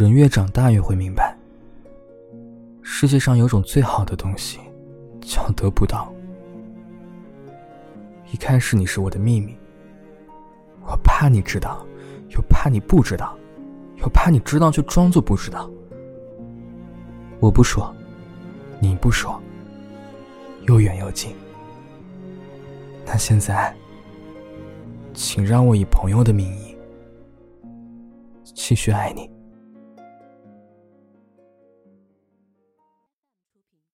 人越长大越会明白，世界上有种最好的东西，叫得不到。一开始你是我的秘密，我怕你知道，又怕你不知道，又怕你知道却装作不知道。我不说，你不说，又远又近。那现在，请让我以朋友的名义继续爱你。